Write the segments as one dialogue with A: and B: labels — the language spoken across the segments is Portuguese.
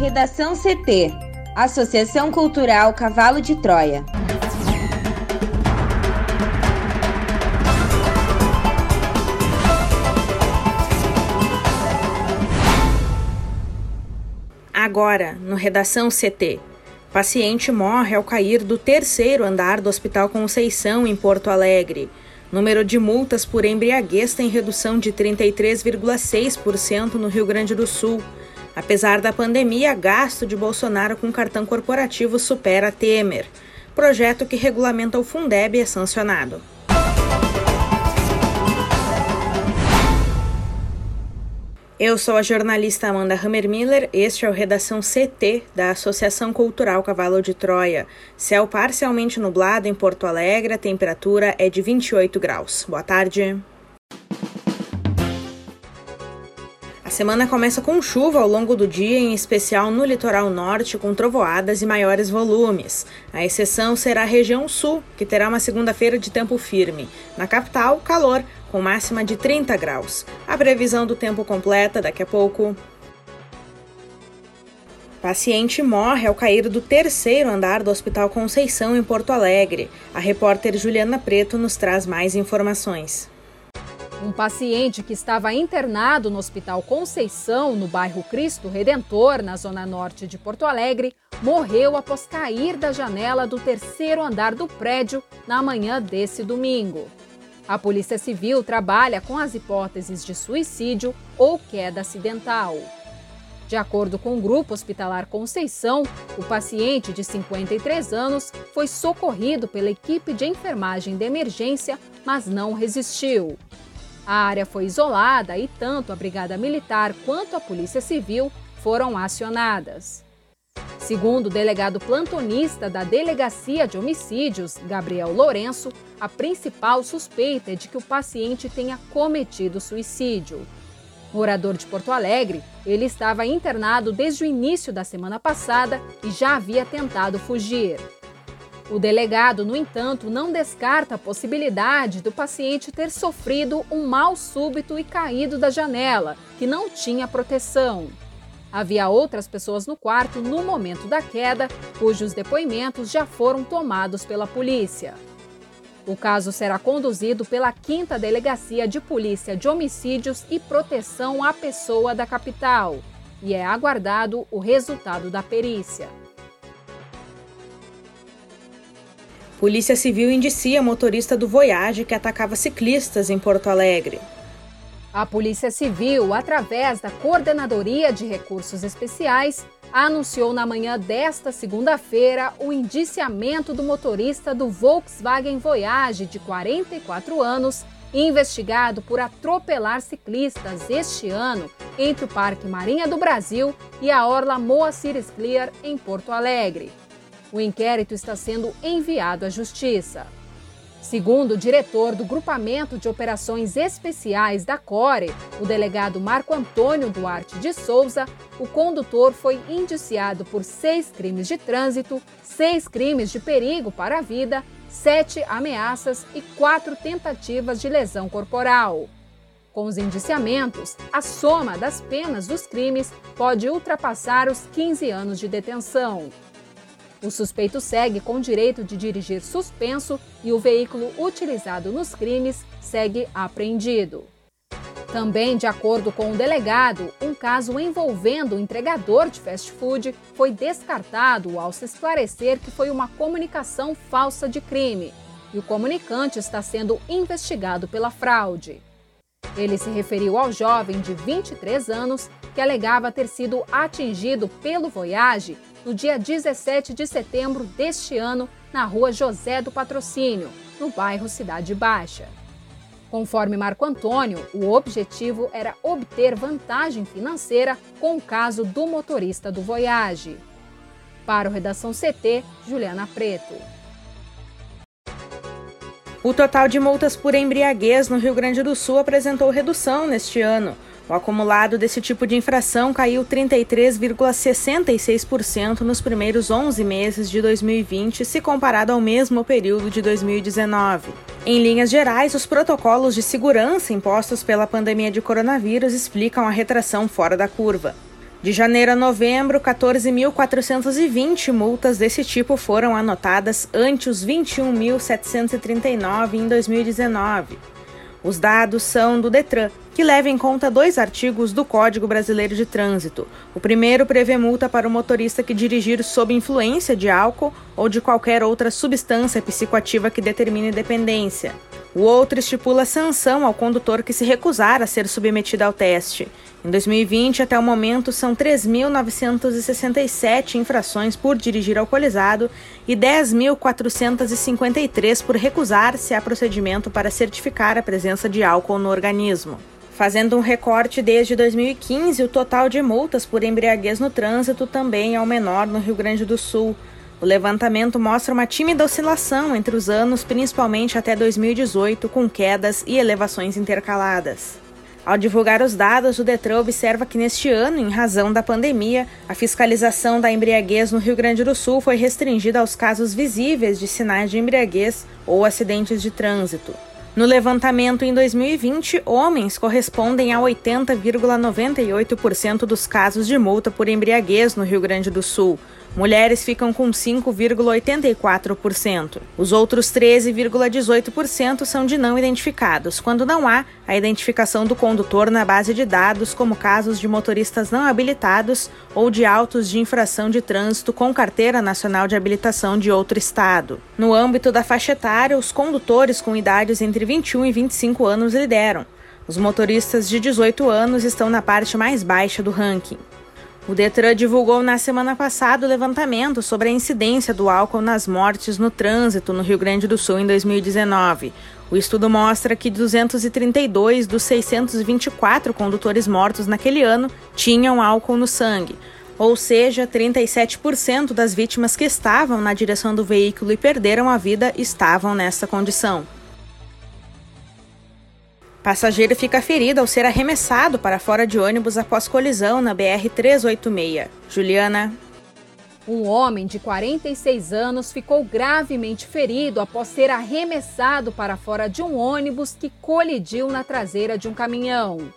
A: Redação CT Associação Cultural Cavalo de Troia.
B: Agora, no Redação CT. Paciente morre ao cair do terceiro andar do Hospital Conceição, em Porto Alegre. Número de multas por embriaguez tem redução de 33,6% no Rio Grande do Sul. Apesar da pandemia, gasto de Bolsonaro com cartão corporativo supera Temer. Projeto que regulamenta o Fundeb é sancionado. Eu sou a jornalista Amanda Hammermiller, este é o Redação CT da Associação Cultural Cavalo de Troia. Céu parcialmente nublado em Porto Alegre, a temperatura é de 28 graus. Boa tarde. A semana começa com chuva ao longo do dia, em especial no litoral norte, com trovoadas e maiores volumes. A exceção será a região sul, que terá uma segunda-feira de tempo firme. Na capital, calor, com máxima de 30 graus. A previsão do tempo completa daqui a pouco. Paciente morre ao cair do terceiro andar do Hospital Conceição, em Porto Alegre. A repórter Juliana Preto nos traz mais informações.
C: Um paciente que estava internado no Hospital Conceição, no bairro Cristo Redentor, na zona norte de Porto Alegre, morreu após cair da janela do terceiro andar do prédio na manhã desse domingo. A Polícia Civil trabalha com as hipóteses de suicídio ou queda acidental. De acordo com o Grupo Hospitalar Conceição, o paciente de 53 anos foi socorrido pela equipe de enfermagem de emergência, mas não resistiu. A área foi isolada e tanto a Brigada Militar quanto a Polícia Civil foram acionadas. Segundo o delegado plantonista da Delegacia de Homicídios, Gabriel Lourenço, a principal suspeita é de que o paciente tenha cometido suicídio. Morador de Porto Alegre, ele estava internado desde o início da semana passada e já havia tentado fugir. O delegado, no entanto, não descarta a possibilidade do paciente ter sofrido um mal súbito e caído da janela, que não tinha proteção. Havia outras pessoas no quarto no momento da queda, cujos depoimentos já foram tomados pela polícia. O caso será conduzido pela 5 Delegacia de Polícia de Homicídios e Proteção à Pessoa da capital e é aguardado o resultado da perícia.
B: Polícia Civil indicia motorista do Voyage que atacava ciclistas em Porto Alegre.
C: A Polícia Civil, através da Coordenadoria de Recursos Especiais, anunciou na manhã desta segunda-feira o indiciamento do motorista do Volkswagen Voyage, de 44 anos, investigado por atropelar ciclistas este ano entre o Parque Marinha do Brasil e a Orla Moacir Clear, em Porto Alegre. O inquérito está sendo enviado à Justiça. Segundo o diretor do Grupamento de Operações Especiais da CORE, o delegado Marco Antônio Duarte de Souza, o condutor foi indiciado por seis crimes de trânsito, seis crimes de perigo para a vida, sete ameaças e quatro tentativas de lesão corporal. Com os indiciamentos, a soma das penas dos crimes pode ultrapassar os 15 anos de detenção. O suspeito segue com direito de dirigir suspenso e o veículo utilizado nos crimes segue apreendido. Também, de acordo com o delegado, um caso envolvendo o entregador de fast food foi descartado ao se esclarecer que foi uma comunicação falsa de crime e o comunicante está sendo investigado pela fraude. Ele se referiu ao jovem de 23 anos que alegava ter sido atingido pelo Voyage no dia 17 de setembro deste ano, na rua José do Patrocínio, no bairro Cidade Baixa. Conforme Marco Antônio, o objetivo era obter vantagem financeira com o caso do motorista do Voyage. Para o Redação CT, Juliana Preto.
B: O total de multas por embriaguez no Rio Grande do Sul apresentou redução neste ano. O acumulado desse tipo de infração caiu 33,66% nos primeiros 11 meses de 2020, se comparado ao mesmo período de 2019. Em linhas gerais, os protocolos de segurança impostos pela pandemia de coronavírus explicam a retração fora da curva. De janeiro a novembro, 14.420 multas desse tipo foram anotadas ante os 21.739 em 2019. Os dados são do Detran, que leva em conta dois artigos do Código Brasileiro de Trânsito. O primeiro prevê multa para o motorista que dirigir sob influência de álcool ou de qualquer outra substância psicoativa que determine dependência. O outro estipula sanção ao condutor que se recusar a ser submetido ao teste. Em 2020, até o momento, são 3.967 infrações por dirigir alcoolizado e 10.453 por recusar-se a procedimento para certificar a presença de álcool no organismo. Fazendo um recorte desde 2015, o total de multas por embriaguez no trânsito também é o menor no Rio Grande do Sul. O levantamento mostra uma tímida oscilação entre os anos, principalmente até 2018, com quedas e elevações intercaladas. Ao divulgar os dados, o Detran observa que neste ano, em razão da pandemia, a fiscalização da embriaguez no Rio Grande do Sul foi restringida aos casos visíveis de sinais de embriaguez ou acidentes de trânsito. No levantamento em 2020, homens correspondem a 80,98% dos casos de multa por embriaguez no Rio Grande do Sul, Mulheres ficam com 5,84%. Os outros 13,18% são de não identificados, quando não há a identificação do condutor na base de dados, como casos de motoristas não habilitados ou de autos de infração de trânsito com carteira nacional de habilitação de outro estado. No âmbito da faixa etária, os condutores com idades entre 21 e 25 anos lideram. Os motoristas de 18 anos estão na parte mais baixa do ranking. O Detran divulgou na semana passada o levantamento sobre a incidência do álcool nas mortes no trânsito no Rio Grande do Sul em 2019. O estudo mostra que 232 dos 624 condutores mortos naquele ano tinham álcool no sangue, ou seja, 37% das vítimas que estavam na direção do veículo e perderam a vida estavam nessa condição. Passageiro fica ferido ao ser arremessado para fora de ônibus após colisão na BR-386. Juliana.
C: Um homem de 46 anos ficou gravemente ferido após ser arremessado para fora de um ônibus que colidiu na traseira de um caminhão.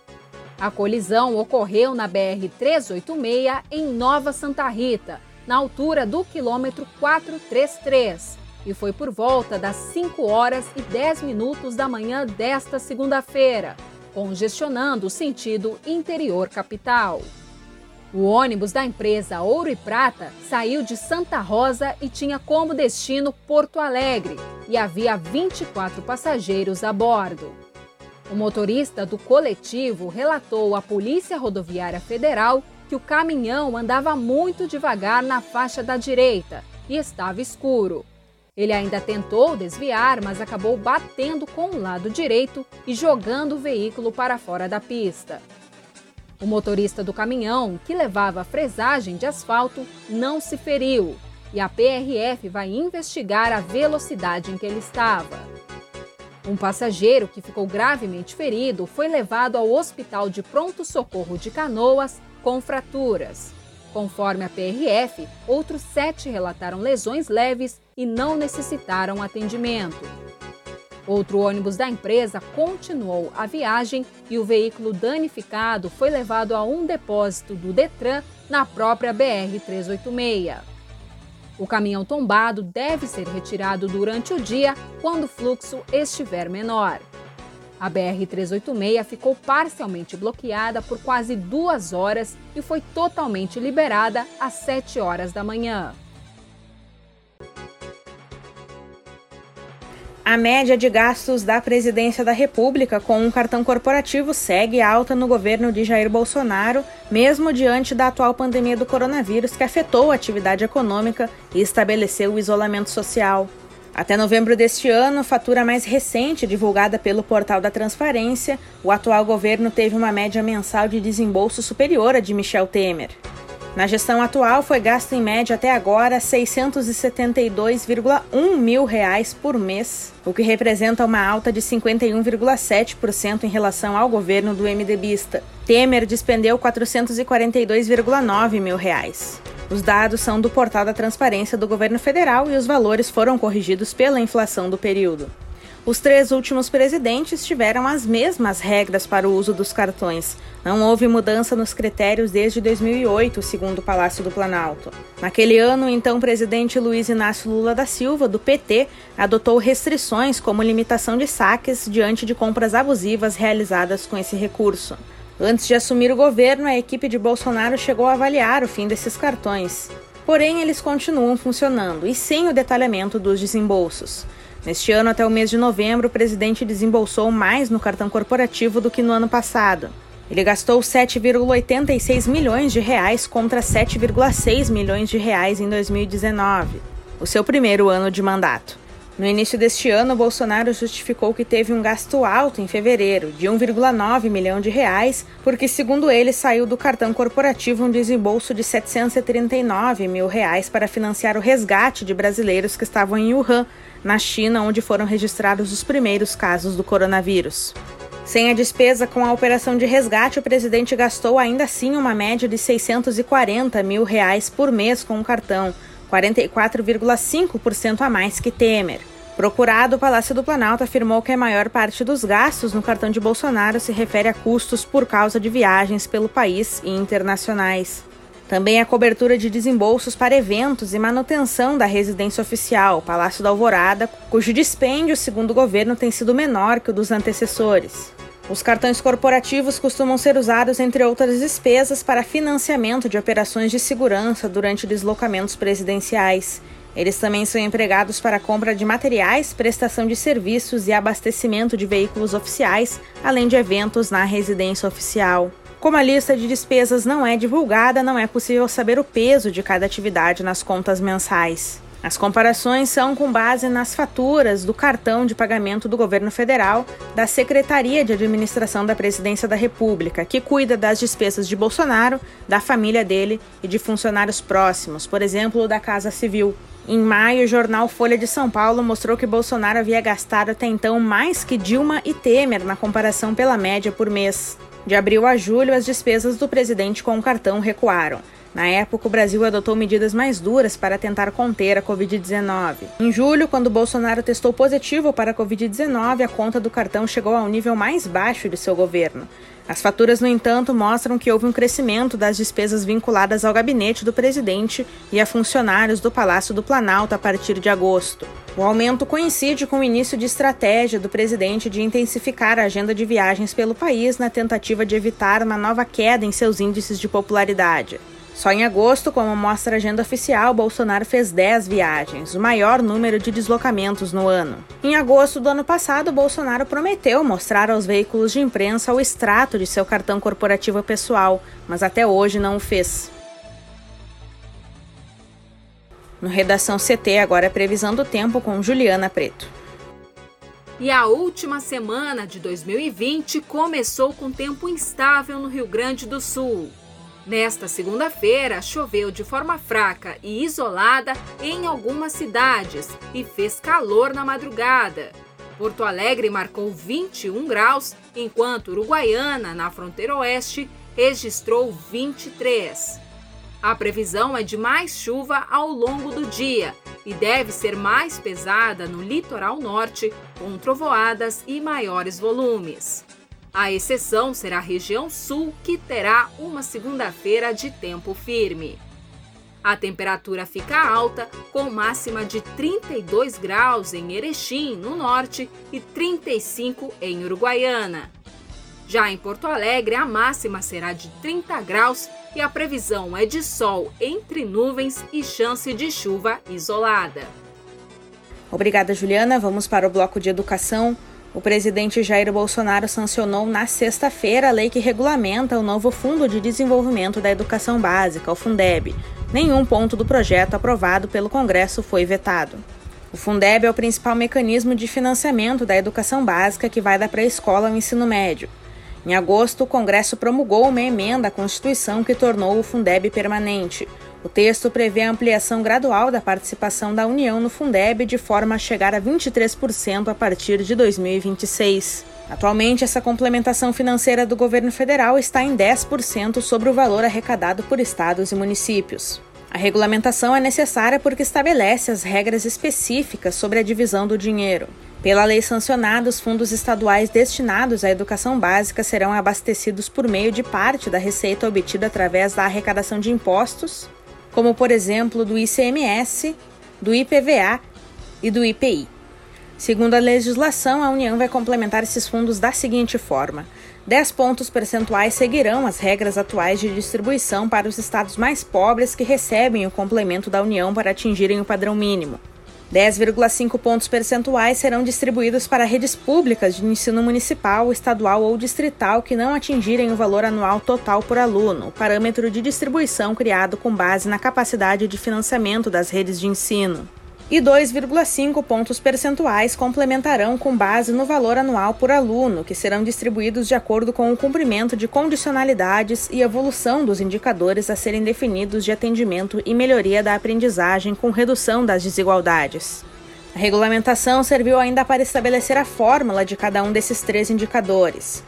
C: A colisão ocorreu na BR-386 em Nova Santa Rita, na altura do quilômetro 433 e foi por volta das 5 horas e 10 minutos da manhã desta segunda-feira, congestionando o sentido interior capital. O ônibus da empresa Ouro e Prata saiu de Santa Rosa e tinha como destino Porto Alegre e havia 24 passageiros a bordo. O motorista do coletivo relatou à Polícia Rodoviária Federal que o caminhão andava muito devagar na faixa da direita e estava escuro. Ele ainda tentou desviar, mas acabou batendo com o lado direito e jogando o veículo para fora da pista. O motorista do caminhão, que levava fresagem de asfalto, não se feriu e a PRF vai investigar a velocidade em que ele estava. Um passageiro que ficou gravemente ferido foi levado ao Hospital de Pronto Socorro de Canoas com fraturas. Conforme a PRF, outros sete relataram lesões leves e não necessitaram atendimento. Outro ônibus da empresa continuou a viagem e o veículo danificado foi levado a um depósito do Detran na própria BR-386. O caminhão tombado deve ser retirado durante o dia quando o fluxo estiver menor. A BR-386 ficou parcialmente bloqueada por quase duas horas e foi totalmente liberada às 7 horas da manhã.
B: A média de gastos da Presidência da República com um cartão corporativo segue alta no governo de Jair Bolsonaro, mesmo diante da atual pandemia do coronavírus que afetou a atividade econômica e estabeleceu o isolamento social. Até novembro deste ano, fatura mais recente divulgada pelo Portal da Transparência, o atual governo teve uma média mensal de desembolso superior à de Michel Temer. Na gestão atual, foi gasto em média até agora 672,1 mil reais por mês, o que representa uma alta de 51,7% em relação ao governo do MDBista. Temer despendeu 442,9 mil reais. Os dados são do portal da transparência do governo federal e os valores foram corrigidos pela inflação do período. Os três últimos presidentes tiveram as mesmas regras para o uso dos cartões. Não houve mudança nos critérios desde 2008, segundo o Palácio do Planalto. Naquele ano, o então presidente Luiz Inácio Lula da Silva, do PT, adotou restrições como limitação de saques diante de compras abusivas realizadas com esse recurso. Antes de assumir o governo, a equipe de Bolsonaro chegou a avaliar o fim desses cartões. Porém, eles continuam funcionando e sem o detalhamento dos desembolsos. Neste ano, até o mês de novembro, o presidente desembolsou mais no cartão corporativo do que no ano passado. Ele gastou 7,86 milhões de reais contra 7,6 milhões de reais em 2019, o seu primeiro ano de mandato. No início deste ano, Bolsonaro justificou que teve um gasto alto em fevereiro, de 1,9 milhão de reais, porque, segundo ele, saiu do cartão corporativo um desembolso de 739 mil reais para financiar o resgate de brasileiros que estavam em Wuhan, na China, onde foram registrados os primeiros casos do coronavírus. Sem a despesa com a operação de resgate, o presidente gastou ainda assim uma média de 640 mil reais por mês com o cartão, 44,5% a mais que Temer. Procurado, o Palácio do Planalto afirmou que a maior parte dos gastos no cartão de Bolsonaro se refere a custos por causa de viagens pelo país e internacionais. Também a cobertura de desembolsos para eventos e manutenção da residência oficial, Palácio da Alvorada, cujo dispêndio, segundo o governo, tem sido menor que o dos antecessores. Os cartões corporativos costumam ser usados, entre outras despesas, para financiamento de operações de segurança durante deslocamentos presidenciais. Eles também são empregados para compra de materiais, prestação de serviços e abastecimento de veículos oficiais, além de eventos na residência oficial. Como a lista de despesas não é divulgada, não é possível saber o peso de cada atividade nas contas mensais. As comparações são com base nas faturas do cartão de pagamento do governo federal da Secretaria de Administração da Presidência da República, que cuida das despesas de Bolsonaro, da família dele e de funcionários próximos, por exemplo, da Casa Civil. Em maio, o jornal Folha de São Paulo mostrou que Bolsonaro havia gastado até então mais que Dilma e Temer na comparação pela média por mês. De abril a julho, as despesas do presidente com o cartão recuaram. Na época, o Brasil adotou medidas mais duras para tentar conter a Covid-19. Em julho, quando Bolsonaro testou positivo para a Covid-19, a conta do cartão chegou ao nível mais baixo de seu governo. As faturas, no entanto, mostram que houve um crescimento das despesas vinculadas ao gabinete do presidente e a funcionários do Palácio do Planalto a partir de agosto. O aumento coincide com o início de estratégia do presidente de intensificar a agenda de viagens pelo país na tentativa de evitar uma nova queda em seus índices de popularidade. Só em agosto, como mostra a agenda oficial, Bolsonaro fez 10 viagens, o maior número de deslocamentos no ano. Em agosto do ano passado, Bolsonaro prometeu mostrar aos veículos de imprensa o extrato de seu cartão corporativo pessoal, mas até hoje não o fez. No Redação CT, agora é previsão do tempo com Juliana Preto.
C: E a última semana de 2020 começou com tempo instável no Rio Grande do Sul. Nesta segunda-feira, choveu de forma fraca e isolada em algumas cidades e fez calor na madrugada. Porto Alegre marcou 21 graus, enquanto Uruguaiana, na fronteira oeste, registrou 23. A previsão é de mais chuva ao longo do dia e deve ser mais pesada no litoral norte, com trovoadas e maiores volumes. A exceção será a região sul, que terá uma segunda-feira de tempo firme. A temperatura fica alta, com máxima de 32 graus em Erechim, no norte, e 35 em Uruguaiana. Já em Porto Alegre, a máxima será de 30 graus e a previsão é de sol entre nuvens e chance de chuva isolada.
B: Obrigada, Juliana. Vamos para o bloco de educação. O presidente Jair Bolsonaro sancionou na sexta-feira a lei que regulamenta o novo Fundo de Desenvolvimento da Educação Básica, o Fundeb. Nenhum ponto do projeto aprovado pelo Congresso foi vetado. O Fundeb é o principal mecanismo de financiamento da educação básica que vai da pré-escola ao ensino médio. Em agosto, o Congresso promulgou uma emenda à Constituição que tornou o Fundeb permanente. O texto prevê a ampliação gradual da participação da União no Fundeb de forma a chegar a 23% a partir de 2026. Atualmente, essa complementação financeira do governo federal está em 10% sobre o valor arrecadado por estados e municípios. A regulamentação é necessária porque estabelece as regras específicas sobre a divisão do dinheiro. Pela lei sancionada, os fundos estaduais destinados à educação básica serão abastecidos por meio de parte da receita obtida através da arrecadação de impostos, como por exemplo do ICMS, do IPVA e do IPI. Segundo a legislação, a União vai complementar esses fundos da seguinte forma: 10 pontos percentuais seguirão as regras atuais de distribuição para os estados mais pobres que recebem o complemento da União para atingirem o padrão mínimo. 10,5 pontos percentuais serão distribuídos para redes públicas de ensino municipal, estadual ou distrital que não atingirem o valor anual total por aluno, parâmetro de distribuição criado com base na capacidade de financiamento das redes de ensino e 2,5 pontos percentuais complementarão com base no valor anual por aluno, que serão distribuídos de acordo com o cumprimento de condicionalidades e evolução dos indicadores a serem definidos de atendimento e melhoria da aprendizagem com redução das desigualdades. A regulamentação serviu ainda para estabelecer a fórmula de cada um desses três indicadores.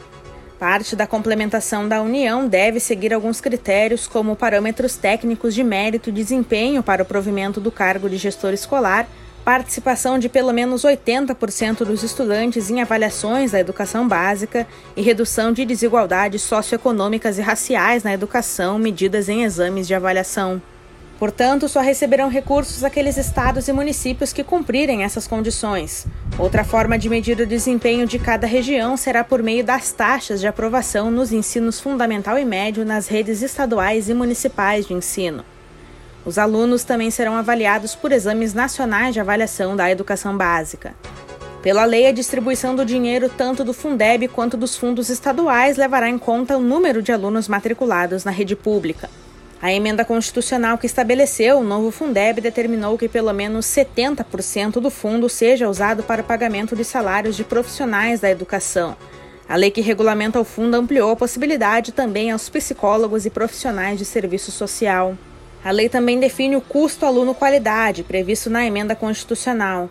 B: Parte da complementação da União deve seguir alguns critérios, como parâmetros técnicos de mérito e desempenho para o provimento do cargo de gestor escolar, participação de pelo menos 80% dos estudantes em avaliações da educação básica e redução de desigualdades socioeconômicas e raciais na educação medidas em exames de avaliação. Portanto, só receberão recursos aqueles estados e municípios que cumprirem essas condições. Outra forma de medir o desempenho de cada região será por meio das taxas de aprovação nos ensinos fundamental e médio nas redes estaduais e municipais de ensino. Os alunos também serão avaliados por exames nacionais de avaliação da educação básica. Pela lei, a distribuição do dinheiro tanto do Fundeb quanto dos fundos estaduais levará em conta o número de alunos matriculados na rede pública. A emenda constitucional que estabeleceu o novo Fundeb determinou que pelo menos 70% do fundo seja usado para o pagamento de salários de profissionais da educação. A lei que regulamenta o fundo ampliou a possibilidade também aos psicólogos e profissionais de serviço social. A lei também define o custo aluno-qualidade, previsto na emenda constitucional.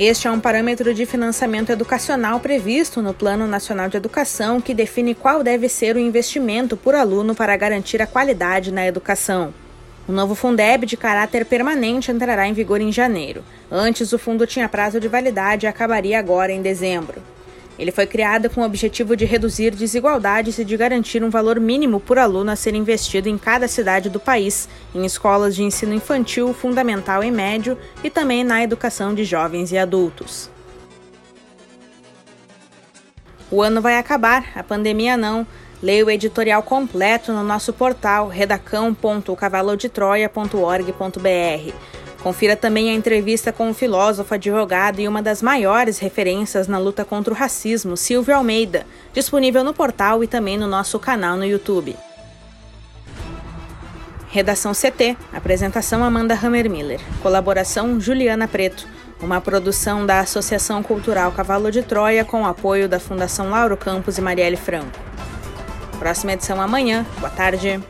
B: Este é um parâmetro de financiamento educacional previsto no Plano Nacional de Educação que define qual deve ser o investimento por aluno para garantir a qualidade na educação. O novo Fundeb de caráter permanente entrará em vigor em janeiro. Antes, o fundo tinha prazo de validade e acabaria agora em dezembro. Ele foi criado com o objetivo de reduzir desigualdades e de garantir um valor mínimo por aluno a ser investido em cada cidade do país, em escolas de ensino infantil, fundamental e médio e também na educação de jovens e adultos. O ano vai acabar, a pandemia não. Leia o editorial completo no nosso portal redacão.cavalodetroia.org.br. Confira também a entrevista com o filósofo, advogado e uma das maiores referências na luta contra o racismo, Silvio Almeida, disponível no portal e também no nosso canal no YouTube. Redação CT, apresentação Amanda Hammermiller, colaboração Juliana Preto, uma produção da Associação Cultural Cavalo de Troia com apoio da Fundação Lauro Campos e Marielle Franco. Próxima edição amanhã. Boa tarde.